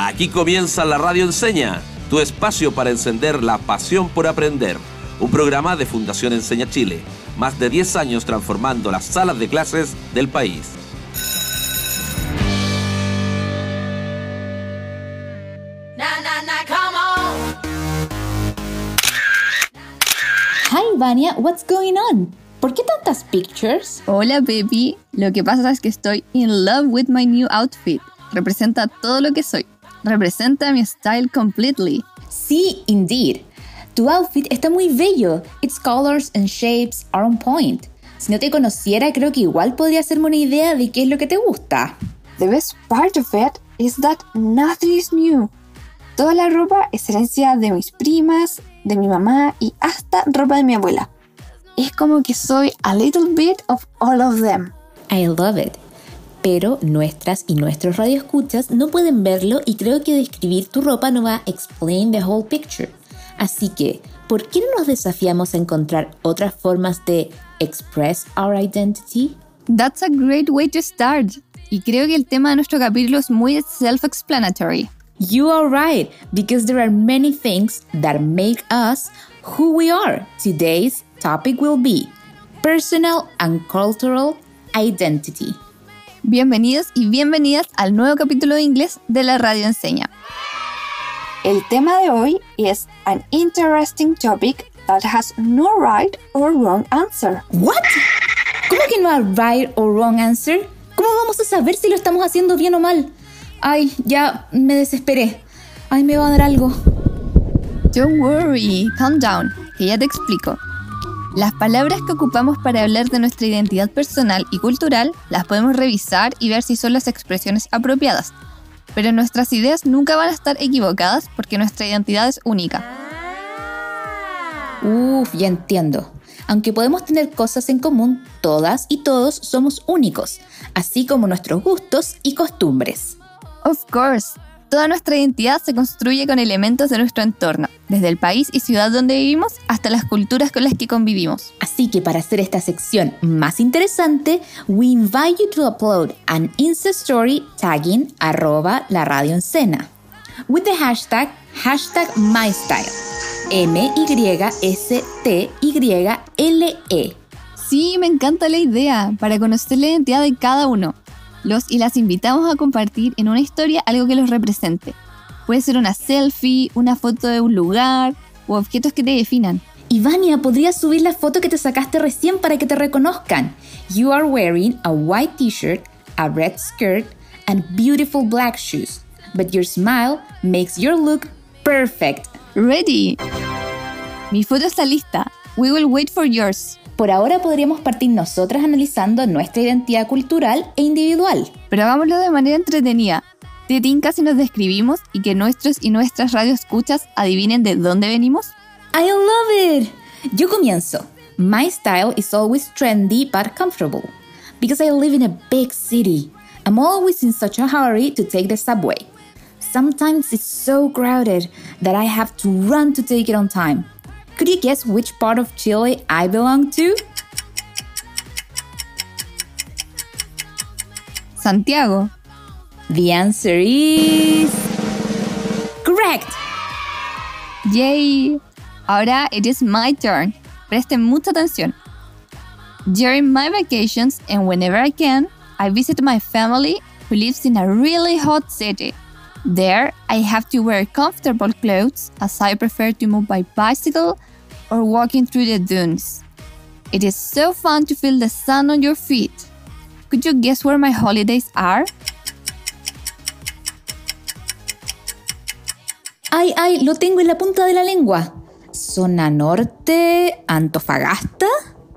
Aquí comienza la Radio Enseña, tu espacio para encender la pasión por aprender. Un programa de Fundación Enseña Chile, más de 10 años transformando las salas de clases del país. Hi Vania, what's going on? ¿Por qué tantas pictures? Hola baby, lo que pasa es que estoy in love with my new outfit. Representa todo lo que soy. Representa mi style completely. Sí, indeed. Tu outfit está muy bello. Its colors and shapes are on point. Si no te conociera, creo que igual podría hacerme una idea de qué es lo que te gusta. The best part of it is that nothing is new. Toda la ropa es herencia de mis primas, de mi mamá y hasta ropa de mi abuela. Es como que soy a little bit of all of them. I love it. Pero nuestras y nuestros radioescuchas no pueden verlo y creo que describir tu ropa no va a explain the whole picture. Así que, ¿por qué no nos desafiamos a encontrar otras formas de express our identity? That's a great way to start. Y creo que el tema de nuestro capítulo es muy self-explanatory. You are right, because there are many things that make us who we are. Today's topic will be personal and cultural identity. Bienvenidos y bienvenidas al nuevo capítulo de inglés de la Radio Enseña. El tema de hoy es an interesting topic that has no right or wrong answer. What? ¿Cómo que no hay right or wrong answer? ¿Cómo vamos a saber si lo estamos haciendo bien o mal? Ay, ya me desesperé. Ay, me va a dar algo. Don't worry, calm down, que ya te explico. Las palabras que ocupamos para hablar de nuestra identidad personal y cultural las podemos revisar y ver si son las expresiones apropiadas. Pero nuestras ideas nunca van a estar equivocadas porque nuestra identidad es única. Uf, ya entiendo. Aunque podemos tener cosas en común, todas y todos somos únicos, así como nuestros gustos y costumbres. Of course, toda nuestra identidad se construye con elementos de nuestro entorno, desde el país y ciudad donde vivimos hasta las culturas con las que convivimos. Así que para hacer esta sección más interesante, we invite you to upload an Insta story tagging arroba la radio with the hashtag hashtag MyStyle. M-Y-S-T-Y-L-E. Sí, me encanta la idea, para conocer la identidad de cada uno. Los y las invitamos a compartir en una historia algo que los represente. Puede ser una selfie, una foto de un lugar o objetos que te definan. Ivania, podrías subir la foto que te sacaste recién para que te reconozcan. You are wearing a white t-shirt, a red skirt, and beautiful black shoes. But your smile makes your look perfect. Ready. Mi foto está lista. We will wait for yours. Por ahora podríamos partir nosotras analizando nuestra identidad cultural e individual. Pero hagámoslo de manera entretenida. ¿Te tinca si nos describimos y que nuestros y nuestras radioescuchas adivinen de dónde venimos? I love it! Yo comienzo. My style is always trendy but comfortable. Because I live in a big city. I'm always in such a hurry to take the subway. Sometimes it's so crowded that I have to run to take it on time. Could you guess which part of Chile I belong to? Santiago. The answer is correct. Yay! Ahora it is my turn. Presten mucha atención. During my vacations and whenever I can, I visit my family who lives in a really hot city. There, I have to wear comfortable clothes as I prefer to move by bicycle or walking through the dunes. It is so fun to feel the sun on your feet. Could you guess where my holidays are? Ay, ay, lo tengo en la punta de la lengua. Zona Norte, Antofagasta?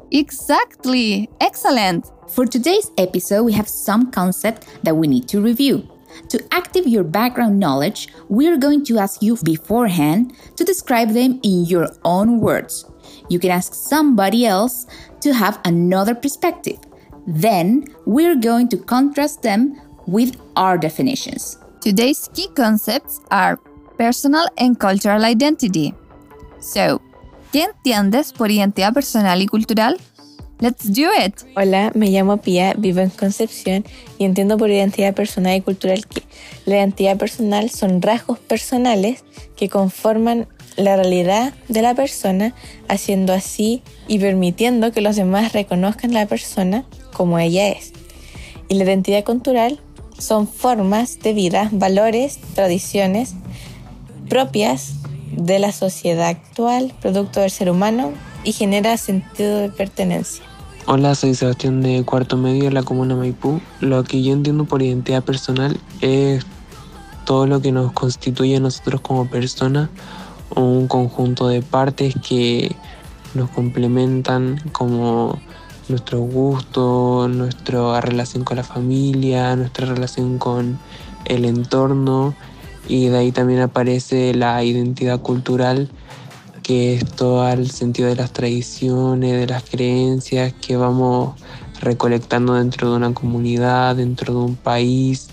Exactly! Excellent! For today's episode, we have some concept that we need to review. To active your background knowledge, we're going to ask you beforehand to describe them in your own words. You can ask somebody else to have another perspective. Then, we're going to contrast them with our definitions. Today's key concepts are personal and cultural identity. So, ¿qué entiendes por identidad personal y cultural? Let's do it. Hola, me llamo Pia, vivo en Concepción y entiendo por identidad personal y cultural que la identidad personal son rasgos personales que conforman la realidad de la persona, haciendo así y permitiendo que los demás reconozcan a la persona como ella es. Y la identidad cultural son formas de vida, valores, tradiciones propias de la sociedad actual, producto del ser humano y genera sentido de pertenencia. Hola, soy Sebastián de Cuarto Medio de la Comuna Maipú. Lo que yo entiendo por identidad personal es todo lo que nos constituye a nosotros como personas, un conjunto de partes que nos complementan como nuestro gusto, nuestra relación con la familia, nuestra relación con el entorno y de ahí también aparece la identidad cultural que es todo el sentido de las tradiciones, de las creencias que vamos recolectando dentro de una comunidad, dentro de un país,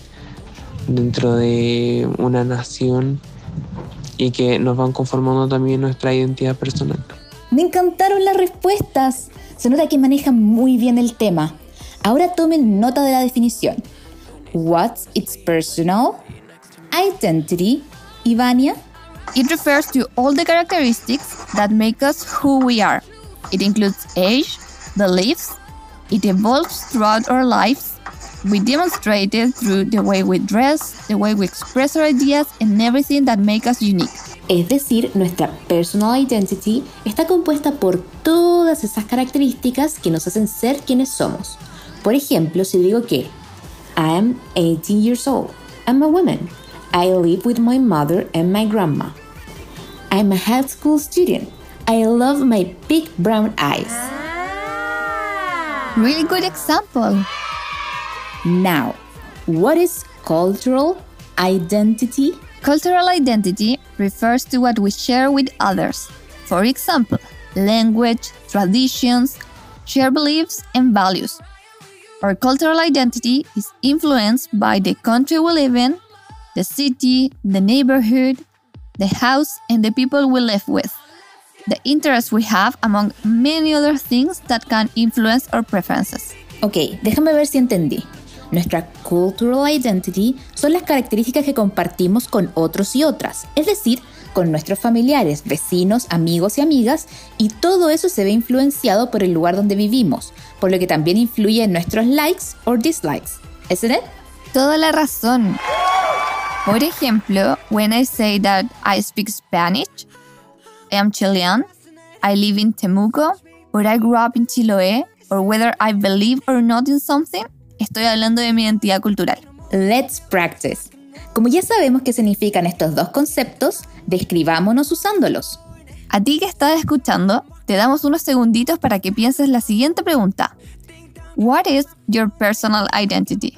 dentro de una nación y que nos van conformando también nuestra identidad personal. Me encantaron las respuestas. Se nota que manejan muy bien el tema. Ahora tomen nota de la definición. What's its personal identity, Ivania? It refers to all the characteristics that make us who we are. It includes age, beliefs, it evolves throughout our lives. We demonstrate it through the way we dress, the way we express our ideas, and everything that makes us unique. Es decir, nuestra personal identity está compuesta por todas esas características que nos hacen ser quienes somos. Por ejemplo, si digo que I am 18 years old, I'm a woman, I live with my mother and my grandma. I'm a high school student. I love my big brown eyes. Ah. Really good example. Now, what is cultural identity? Cultural identity refers to what we share with others. For example, language, traditions, shared beliefs, and values. Our cultural identity is influenced by the country we live in, the city, the neighborhood, the house, and the people we live with. The interests we have, among many other things that can influence our preferences. Ok, déjame ver si entendí. Nuestra cultural identity son las características que compartimos con otros y otras, es decir, con nuestros familiares, vecinos, amigos y amigas, y todo eso se ve influenciado por el lugar donde vivimos, por lo que también influye en nuestros likes o dislikes. ¿Isn't it? Toda la razón. Por ejemplo, when I say that I speak Spanish, I am Chilean, I live in Temuco, or I grew up in Chiloé, or whether I believe or not in something, estoy hablando de mi identidad cultural. Let's practice. Como ya sabemos qué significan estos dos conceptos, describámonos usándolos. A ti que estás escuchando, te damos unos segunditos para que pienses la siguiente pregunta. What is your personal identity?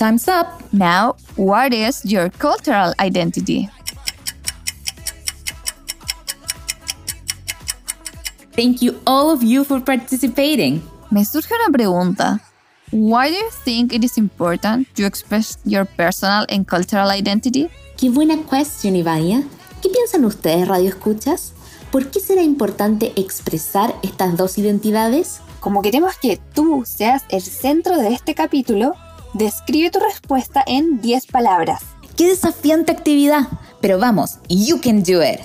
Time's up. Now, what is your cultural identity? Thank you all of you for participating. Me surge una pregunta. Why do you think it is important to express your personal and cultural identity? Qué buena question, Ivania. ¿Qué piensan ustedes, Radio Escuchas? ¿Por qué será importante expresar estas dos identidades? Como queremos que tú seas el centro de este capítulo, describe tu respuesta en 10 palabras. ¡Qué desafiante actividad! Pero vamos, you can do it.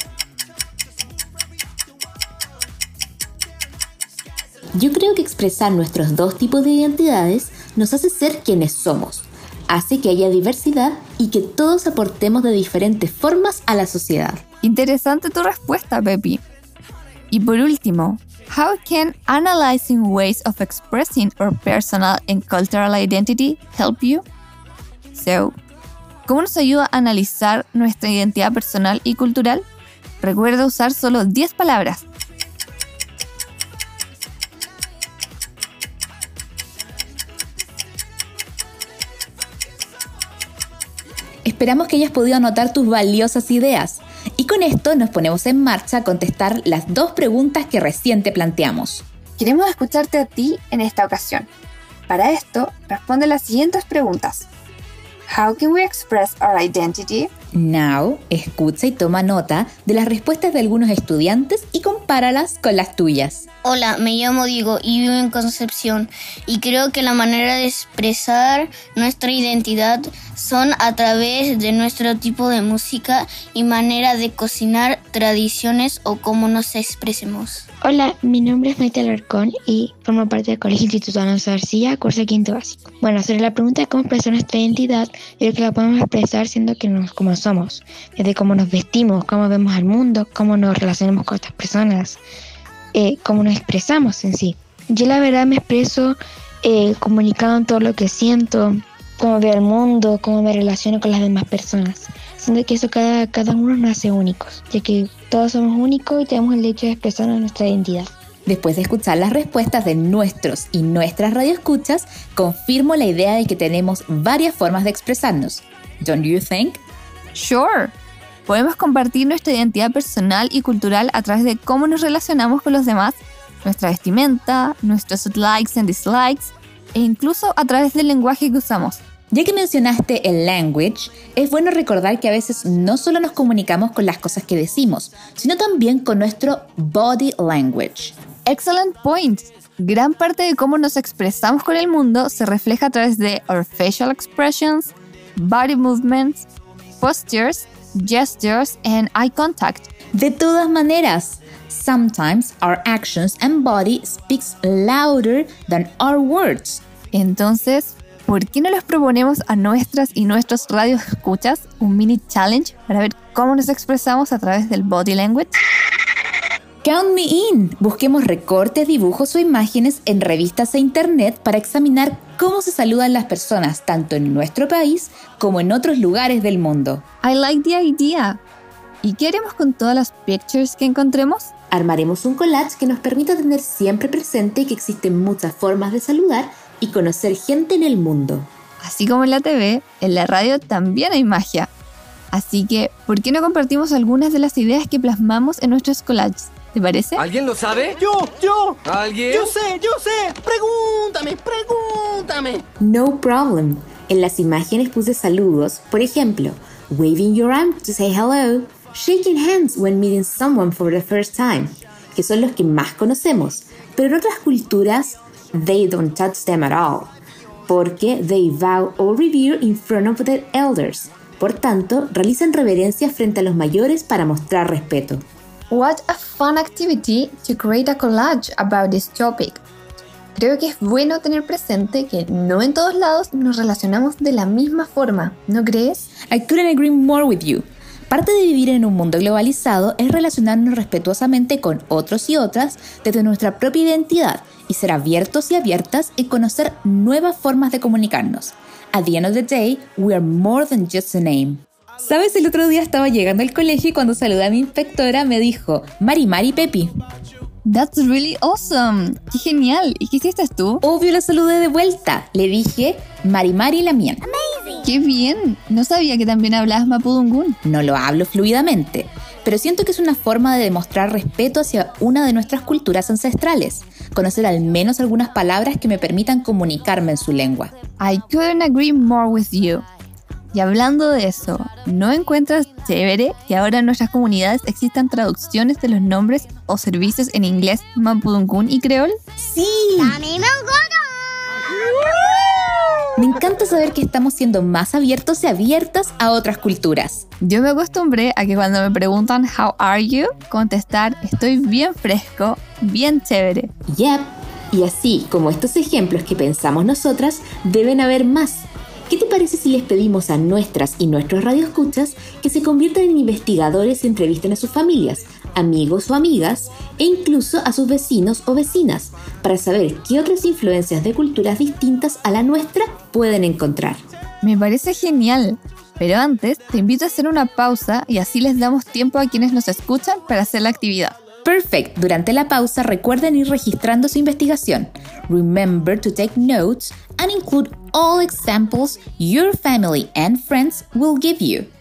Yo creo que expresar nuestros dos tipos de identidades nos hace ser quienes somos, hace que haya diversidad y que todos aportemos de diferentes formas a la sociedad. Interesante tu respuesta, Pepi. Y por último, how can analyzing ways of expressing our personal and cultural identity help you? So, ¿cómo nos ayuda a analizar nuestra identidad personal y cultural? Recuerda usar solo 10 palabras. Esperamos que hayas podido anotar tus valiosas ideas. Con esto nos ponemos en marcha a contestar las dos preguntas que recién te planteamos. Queremos escucharte a ti en esta ocasión. Para esto, responde las siguientes preguntas. How can we express our identity? Now, escucha y toma nota de las respuestas de algunos estudiantes y compáralas con las tuyas. Hola, me llamo Diego y vivo en Concepción y creo que la manera de expresar nuestra identidad son a través de nuestro tipo de música y manera de cocinar, tradiciones o cómo nos expresemos. Hola, mi nombre es Maite Alarcón y formo parte del Colegio Instituto Alonso García, curso quinto básico. Bueno, sobre la pregunta de cómo expresar nuestra identidad, yo creo que la podemos expresar siendo que nos, como somos, desde cómo nos vestimos, cómo vemos al mundo, cómo nos relacionamos con otras personas, eh, cómo nos expresamos en sí. Yo la verdad me expreso eh, comunicando todo lo que siento, cómo veo el mundo, cómo me relaciono con las demás personas. Siento que eso cada, cada uno nos hace únicos, ya que todos somos únicos y tenemos el derecho de expresar nuestra identidad. Después de escuchar las respuestas de nuestros y nuestras radioescuchas, confirmo la idea de que tenemos varias formas de expresarnos. Don't you think? Sure. Podemos compartir nuestra identidad personal y cultural a través de cómo nos relacionamos con los demás, nuestra vestimenta, nuestros likes and dislikes, e incluso a través del lenguaje que usamos. Ya que mencionaste el language, es bueno recordar que a veces no solo nos comunicamos con las cosas que decimos, sino también con nuestro body language. Excellent point. Gran parte de cómo nos expresamos con el mundo se refleja a través de our facial expressions, body movements, postures, gestures and eye contact. De todas maneras, sometimes our actions and body speaks louder than our words. Entonces, ¿por qué no les proponemos a nuestras y nuestros radios escuchas un mini challenge para ver cómo nos expresamos a través del body language? Count me in. Busquemos recortes, dibujos o imágenes en revistas e internet para examinar cómo se saludan las personas tanto en nuestro país como en otros lugares del mundo. I like the idea. ¿Y qué haremos con todas las pictures que encontremos? Armaremos un collage que nos permita tener siempre presente que existen muchas formas de saludar y conocer gente en el mundo. Así como en la TV, en la radio también hay magia. Así que, ¿por qué no compartimos algunas de las ideas que plasmamos en nuestros collages? ¿Te parece? ¿Alguien lo sabe? Yo, yo. ¿Alguien? Yo sé, yo sé. Pregúntame, pregúntame. No problem. En las imágenes puse saludos, por ejemplo, waving your arm to say hello, shaking hands when meeting someone for the first time, que son los que más conocemos, pero en otras culturas, they don't touch them at all, porque they vow or revere in front of their elders. Por tanto, realizan reverencias frente a los mayores para mostrar respeto. What a fun activity to create a collage about this topic. Creo que es bueno tener presente que no en todos lados nos relacionamos de la misma forma, ¿no crees? I couldn't agree more with you. Parte de vivir en un mundo globalizado es relacionarnos respetuosamente con otros y otras desde nuestra propia identidad y ser abiertos y abiertas y conocer nuevas formas de comunicarnos. At the end of the day, we are more than just a name. ¿Sabes? El otro día estaba llegando al colegio y cuando saludé a mi inspectora me dijo, Mari Mari Pepi. That's really awesome. ¡Qué genial! ¿Y qué hiciste tú? Obvio la saludé de vuelta. Le dije, Mari Mari la mía. ¡Qué bien! No sabía que también hablabas mapudungún. No lo hablo fluidamente, pero siento que es una forma de demostrar respeto hacia una de nuestras culturas ancestrales. Conocer al menos algunas palabras que me permitan comunicarme en su lengua. I couldn't agree more with you. Y hablando de eso, ¿no encuentras chévere que ahora en nuestras comunidades existan traducciones de los nombres o servicios en inglés, mapudungún y creol? ¡Sí! Me encanta saber que estamos siendo más abiertos y abiertas a otras culturas. Yo me acostumbré a que cuando me preguntan How are you, contestar estoy bien fresco, bien chévere. Yep. Y así como estos ejemplos que pensamos nosotras, deben haber más. ¿Qué te parece si les pedimos a nuestras y nuestros radioescuchas que se conviertan en investigadores y entrevisten a sus familias, amigos o amigas e incluso a sus vecinos o vecinas para saber qué otras influencias de culturas distintas a la nuestra pueden encontrar? Me parece genial. Pero antes, te invito a hacer una pausa y así les damos tiempo a quienes nos escuchan para hacer la actividad. Perfect. Durante la pausa recuerden ir registrando su investigación. Remember to take notes and include all examples your family and friends will give you.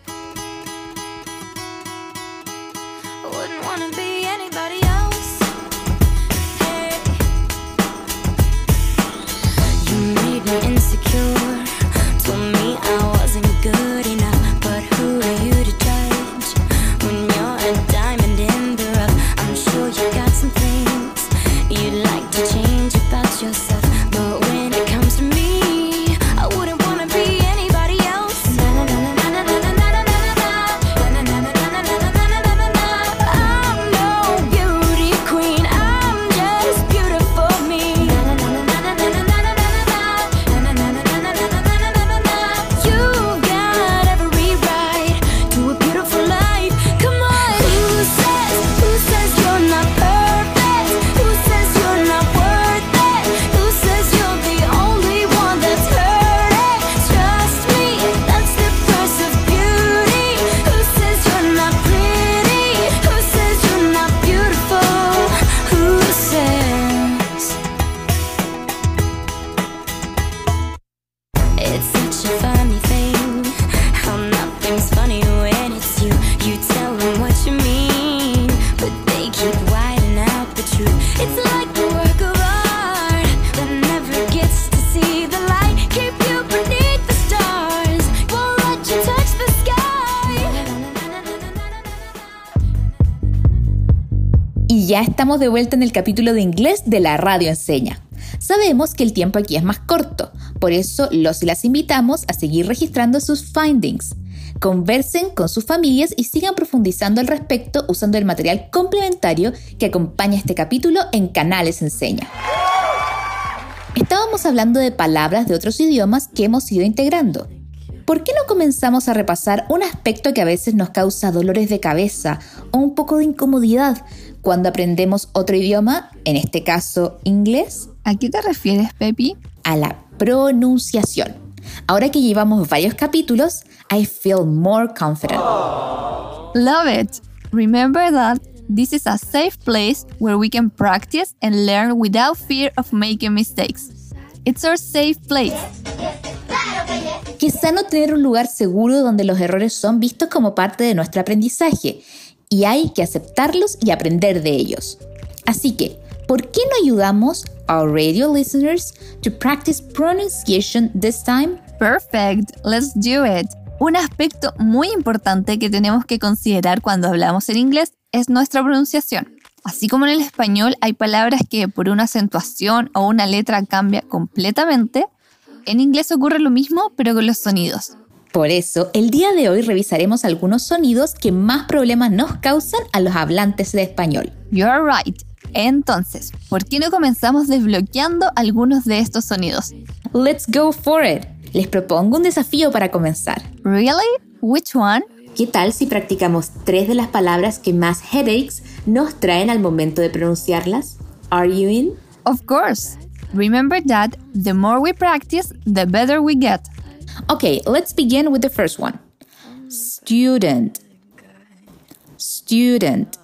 Y ya estamos de vuelta en el capítulo de inglés de la radio enseña. Sabemos que el tiempo aquí es más corto, por eso los y las invitamos a seguir registrando sus findings. Conversen con sus familias y sigan profundizando al respecto usando el material complementario que acompaña este capítulo en Canales Enseña. Estábamos hablando de palabras de otros idiomas que hemos ido integrando. ¿Por qué no comenzamos a repasar un aspecto que a veces nos causa dolores de cabeza o un poco de incomodidad cuando aprendemos otro idioma, en este caso inglés? ¿A qué te refieres, Pepi? A la pronunciación. Ahora que llevamos varios capítulos, I feel more confident. Love it! Remember that this is a safe place where we can practice and learn without fear of making mistakes. It's our safe place. Que es sano tener un lugar seguro donde los errores son vistos como parte de nuestro aprendizaje y hay que aceptarlos y aprender de ellos. Así que, ¿por qué no ayudamos a our radio listeners to practice pronunciation this time? Perfect, let's do it. Un aspecto muy importante que tenemos que considerar cuando hablamos en inglés es nuestra pronunciación. Así como en el español hay palabras que por una acentuación o una letra cambia completamente, en inglés ocurre lo mismo pero con los sonidos. Por eso, el día de hoy revisaremos algunos sonidos que más problemas nos causan a los hablantes de español. You're right. Entonces, ¿por qué no comenzamos desbloqueando algunos de estos sonidos? Let's go for it. Les propongo un desafío para comenzar. Really? Which one? ¿Qué tal si practicamos tres de las palabras que más headaches nos traen al momento de pronunciarlas? Are you in? Of course. Remember that the more we practice, the better we get. Okay, let's begin with the first one. Student. Student.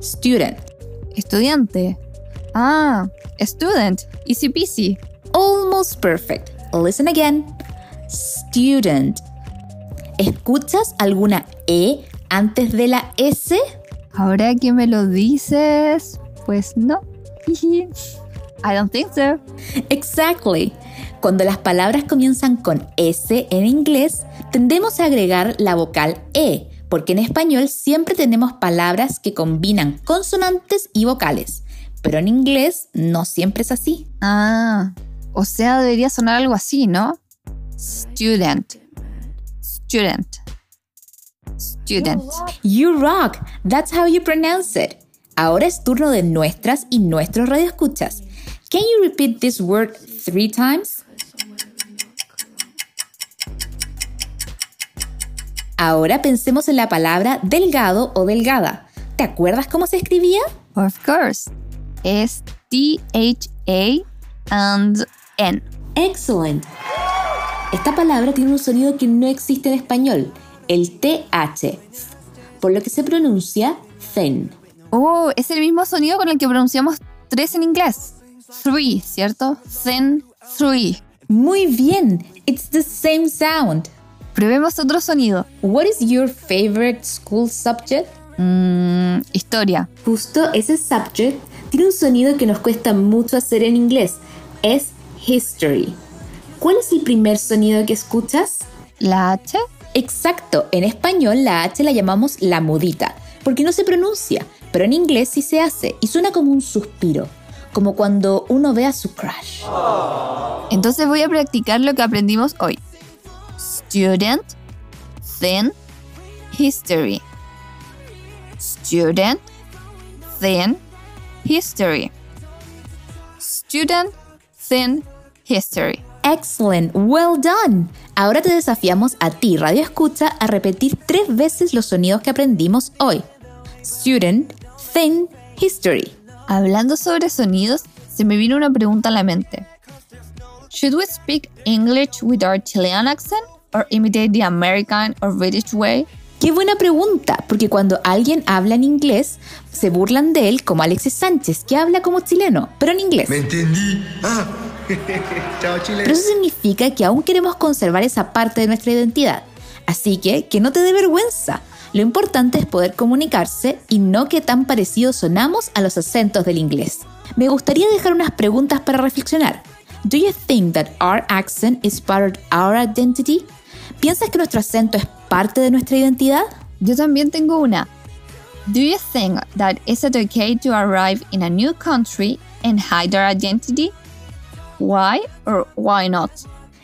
Student. Estudiante. Ah, student. Easy peasy. Almost perfect. Listen again. Student. ¿Escuchas alguna E antes de la S? Ahora que me lo dices, pues no. I don't think so. Exactly. Cuando las palabras comienzan con S en inglés, tendemos a agregar la vocal E, porque en español siempre tenemos palabras que combinan consonantes y vocales, pero en inglés no siempre es así. Ah, o sea, debería sonar algo así, ¿no? Student. Student. Student. You rock. That's how you pronounce it. Ahora es turno de nuestras y nuestros radioescuchas. Can you repeat this word three times? Ahora pensemos en la palabra delgado o delgada. ¿Te acuerdas cómo se escribía? Of course. Es T-H-A and N. Excellent. Esta palabra tiene un sonido que no existe en español, el TH, por lo que se pronuncia thin. Oh, es el mismo sonido con el que pronunciamos tres en inglés. Three, ¿cierto? Thin, three. Muy bien, it's the same sound. Probemos otro sonido. What is your favorite school subject? Mm, historia. Justo ese subject tiene un sonido que nos cuesta mucho hacer en inglés. Es history. ¿Cuál es el primer sonido que escuchas? ¿La H? Exacto, en español la H la llamamos la mudita, porque no se pronuncia, pero en inglés sí se hace y suena como un suspiro, como cuando uno ve a su crush. Entonces voy a practicar lo que aprendimos hoy. Student, thin, history. Student, thin, history. Student, thin, history. Excellent, well done. Ahora te desafiamos a ti, Radio Escucha, a repetir tres veces los sonidos que aprendimos hoy. Student, thin, history. Hablando sobre sonidos, se me vino una pregunta a la mente. Should we speak English with our Chilean accent or imitate the American or British way? Qué buena pregunta, porque cuando alguien habla en inglés, se burlan de él como Alexis Sánchez, que habla como chileno, pero en inglés. ¿Me entendí? Ah, Chao, Chile. Pero eso significa que aún queremos conservar esa parte de nuestra identidad. Así que, que no te dé vergüenza. Lo importante es poder comunicarse y no que tan parecidos sonamos a los acentos del inglés. Me gustaría dejar unas preguntas para reflexionar. Do you think that our accent is part of our identity? ¿Piensas que nuestro acento es parte de nuestra identidad? Yo también tengo una. Do you think that is it okay to arrive in a new country and hide our identity? Why or why not?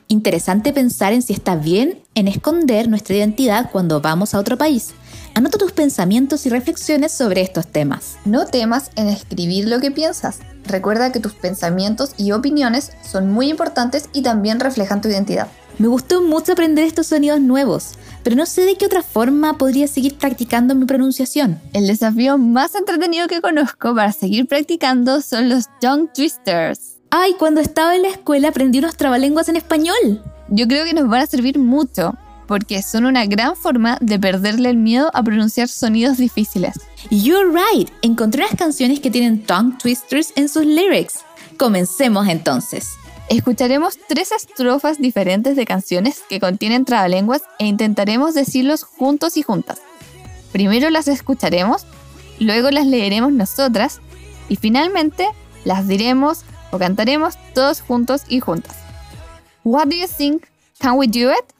Interesante pensar en si está bien en esconder nuestra identidad cuando vamos a otro país. Anota tus pensamientos y reflexiones sobre estos temas. No temas en escribir lo que piensas. Recuerda que tus pensamientos y opiniones son muy importantes y también reflejan tu identidad. Me gustó mucho aprender estos sonidos nuevos, pero no sé de qué otra forma podría seguir practicando mi pronunciación. El desafío más entretenido que conozco para seguir practicando son los tongue twisters. Ay, cuando estaba en la escuela aprendí unos trabalenguas en español. Yo creo que nos van a servir mucho, porque son una gran forma de perderle el miedo a pronunciar sonidos difíciles. You're right, encontré unas canciones que tienen tongue twisters en sus lyrics. Comencemos entonces. Escucharemos tres estrofas diferentes de canciones que contienen trabalenguas e intentaremos decirlos juntos y juntas. Primero las escucharemos, luego las leeremos nosotras y finalmente las diremos o cantaremos todos juntos y juntas. What do you think? Can we do it?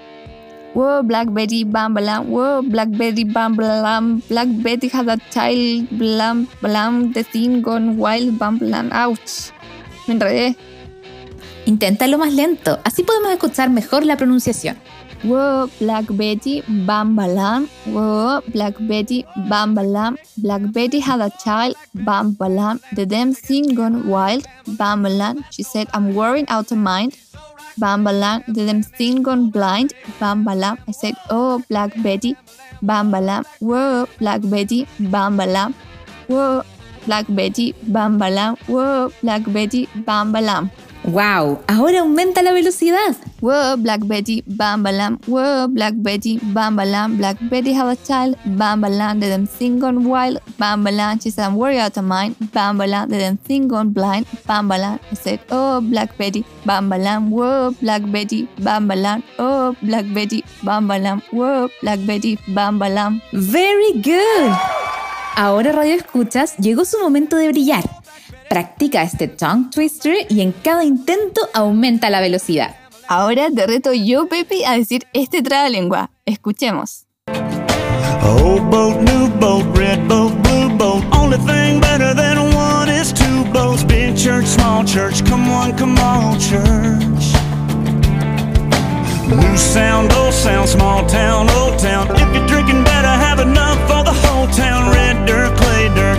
Whoa, Black Betty, bam, blam. Whoa, Black Betty, bam, blam. Black Betty had a child, blam, blam. The thing gone wild, bam, blam. Ouch. Me enredé. Inténtalo más lento, así podemos escuchar mejor la pronunciación. Whoa, Black Betty, bam, blam. Whoa, Black Betty, bam, blam. Black Betty had a child, bam, blam. The damn thing gone wild, bam, blam. She said, I'm worrying out of mind. Bam, blam. The damn thing gone blind, bam, blam. I said, oh, Black Betty, bam, blam. Whoa, Black Betty, bam, blam. Whoa, Black Betty, bam, blam. Whoa, Black Betty, bam, blam. ¡Wow! Ahora aumenta la velocidad. Whoa, Black Betty, bam balam. Whoa, Black Betty, bam balam. Black Betty have a child, bam balam. The damn thing gone wild, bam balam. She said, I'm worried out of mind, bam balam. The damn thing gone blind, bam balam. I said, oh, Black Betty, bam balam. Whoa, Black Betty, bam balam. Oh, Black Betty, bam balam. Whoa, Black Betty, bam balam. Very good. Ahora Radio Escuchas, llegó su momento de brillar. Practica este tongue twister y en cada intento aumenta la velocidad. Ahora te reto yo, Pepe, a decir este trabalengua. Escuchemos. Old boat, new boat, red boat, blue boat. Only thing better than one is two boats. Big church, small church. Come on, come on, church. New sound, old sound, small town, old town. If you're drinking, better have enough for the whole town. Red dirt,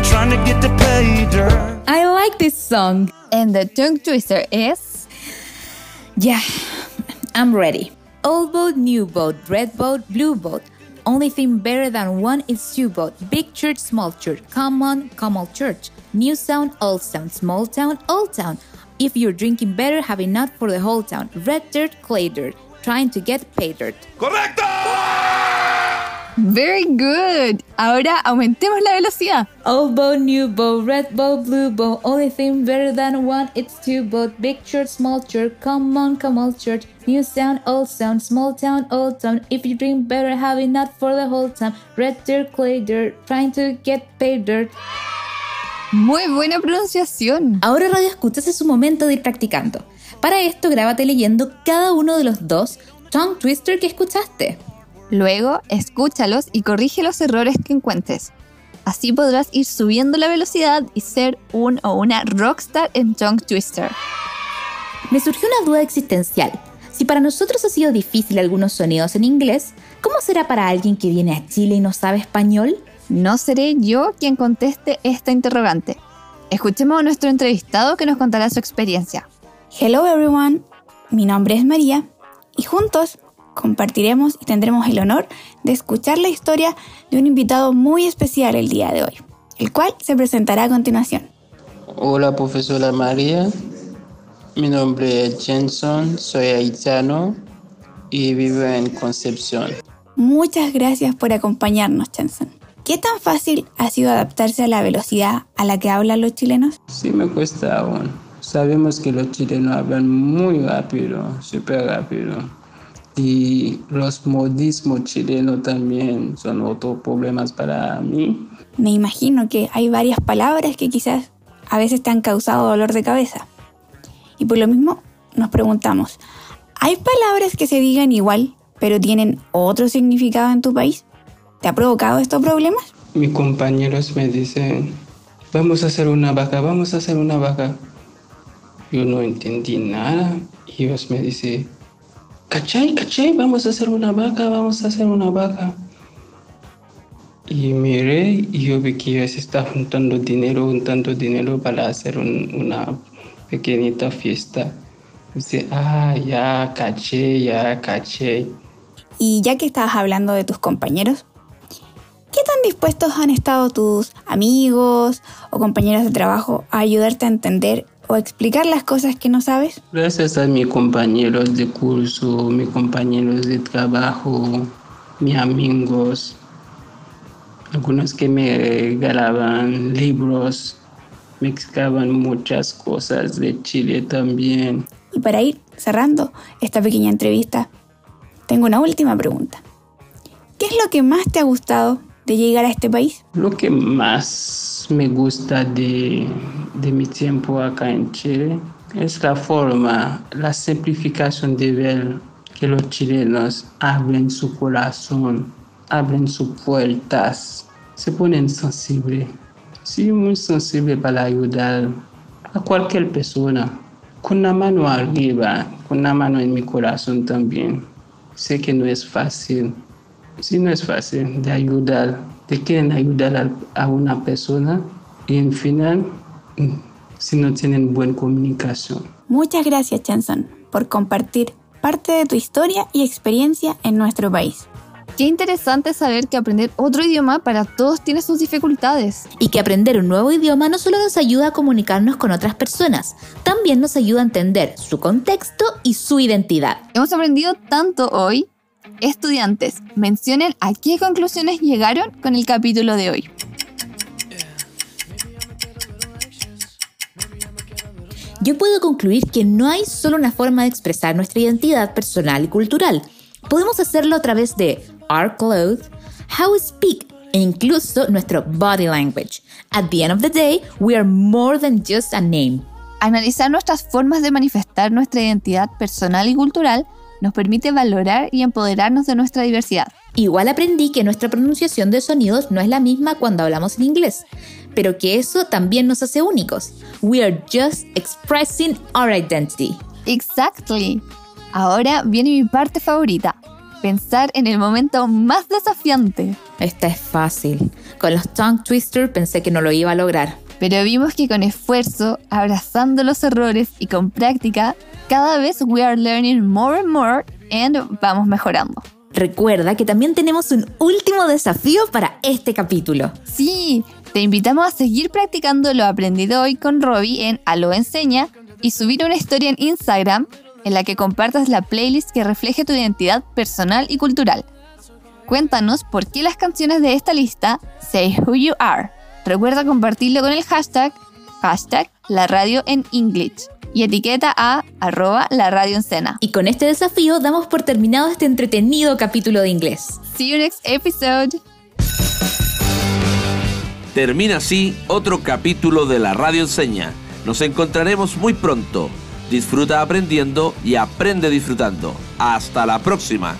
trying to get to pay dirt. I like this song. And the tongue twister is. Yeah, I'm ready. Old boat, new boat, red boat, blue boat. Only thing better than one is two boat. Big church, small church. Come on, come on, church. New sound, old sound. Small town, old town. If you're drinking better, have enough for the whole town. Red dirt, clay dirt. Trying to get pay dirt. ¡Correcto! Very good. Ahora aumentemos la velocidad. Old boat, new boat, red boat, blue boat. Only thing better than one, it's two boat. Big church, small church. Come on, come on, church. New sound, old sound. Small town, old town. If you drink better, have enough for the whole town. Red dirt, clay dirt. Trying to get paid dirt. Muy buena pronunciación. Ahora Radio Escuchas es su momento de ir practicando. Para esto, grábate leyendo cada uno de los dos tongue twister que escuchaste. Luego, escúchalos y corrige los errores que encuentres. Así podrás ir subiendo la velocidad y ser un o una rockstar en Tongue Twister. Me surgió una duda existencial. Si para nosotros ha sido difícil algunos sonidos en inglés, ¿cómo será para alguien que viene a Chile y no sabe español? No seré yo quien conteste esta interrogante. Escuchemos a nuestro entrevistado que nos contará su experiencia. Hello everyone, mi nombre es María y juntos compartiremos y tendremos el honor de escuchar la historia de un invitado muy especial el día de hoy, el cual se presentará a continuación. Hola, profesora María. Mi nombre es Jenson, soy haitiano y vivo en Concepción. Muchas gracias por acompañarnos, Chanson. ¿Qué tan fácil ha sido adaptarse a la velocidad a la que hablan los chilenos? Sí me cuesta aún. Sabemos que los chilenos hablan muy rápido, súper rápido. Y los modismos chilenos también son otros problemas para mí. Me imagino que hay varias palabras que quizás a veces te han causado dolor de cabeza. Y por lo mismo nos preguntamos, ¿hay palabras que se digan igual pero tienen otro significado en tu país? ¿Te ha provocado estos problemas? Mis compañeros me dicen, vamos a hacer una vaca, vamos a hacer una vaca. Yo no entendí nada. Y ellos me dicen, ¿cachai, cachai? Vamos a hacer una vaca, vamos a hacer una vaca. Y miré y yo vi que ellos estaban juntando dinero, juntando dinero para hacer un- una pequeñita fiesta. Dice, ah, ya, caché, ya, caché. Y ya que estabas hablando de tus compañeros, ¿qué tan dispuestos han estado tus amigos o compañeros de trabajo a ayudarte a entender o explicar las cosas que no sabes? Gracias a mis compañeros de curso, mis compañeros de trabajo, mis amigos, algunos que me regalaban libros, me explicaban muchas cosas de Chile también. Y para ir cerrando esta pequeña entrevista, tengo una última pregunta. ¿Qué es lo que más te ha gustado de llegar a este país? Lo que más me gusta de, de mi tiempo acá en Chile es la forma, la simplificación de ver que los chilenos abren su corazón, abren sus puertas, se ponen sensibles. Sí, muy sensible para ayudar a cualquier persona. Con una mano arriba, con una mano en mi corazón también. Sé que no es fácil, Sí, no es fácil de ayudar, de quieren ayudar a, a una persona y en final, mm, si no tienen buena comunicación. Muchas gracias, Chanson, por compartir parte de tu historia y experiencia en nuestro país. Qué interesante saber que aprender otro idioma para todos tiene sus dificultades. Y que aprender un nuevo idioma no solo nos ayuda a comunicarnos con otras personas, también nos ayuda a entender su contexto y su identidad. Hemos aprendido tanto hoy. Estudiantes, mencionen a qué conclusiones llegaron con el capítulo de hoy. Yo puedo concluir que no hay solo una forma de expresar nuestra identidad personal y cultural. Podemos hacerlo a través de our clothes, how we speak e incluso nuestro body language. At the end of the day, we are more than just a name. Analizar nuestras formas de manifestar nuestra identidad personal y cultural nos permite valorar y empoderarnos de nuestra diversidad. Igual aprendí que nuestra pronunciación de sonidos no es la misma cuando hablamos en inglés, pero que eso también nos hace únicos. We are just expressing our identity. Exactly. Ahora viene mi parte favorita, pensar en el momento más desafiante. Esta es fácil. Con los tongue twisters pensé que no lo iba a lograr. Pero vimos que con esfuerzo, abrazando los errores y con práctica, cada vez we are learning more and more and vamos mejorando. Recuerda que también tenemos un último desafío para este capítulo. Sí, te invitamos a seguir practicando lo aprendido hoy con Robbie en Alo Enseña y subir una historia en Instagram en la que compartas la playlist que refleje tu identidad personal y cultural. Cuéntanos por qué las canciones de esta lista Say Who You Are. Recuerda compartirlo con el hashtag, hashtag la radio en English y etiqueta a arroba la radio en. Y con este desafío damos por terminado este entretenido capítulo de inglés. See you next episode. Termina así otro capítulo de la Radio Enseña. Nos encontraremos muy pronto. Disfruta aprendiendo y aprende disfrutando. Hasta la próxima.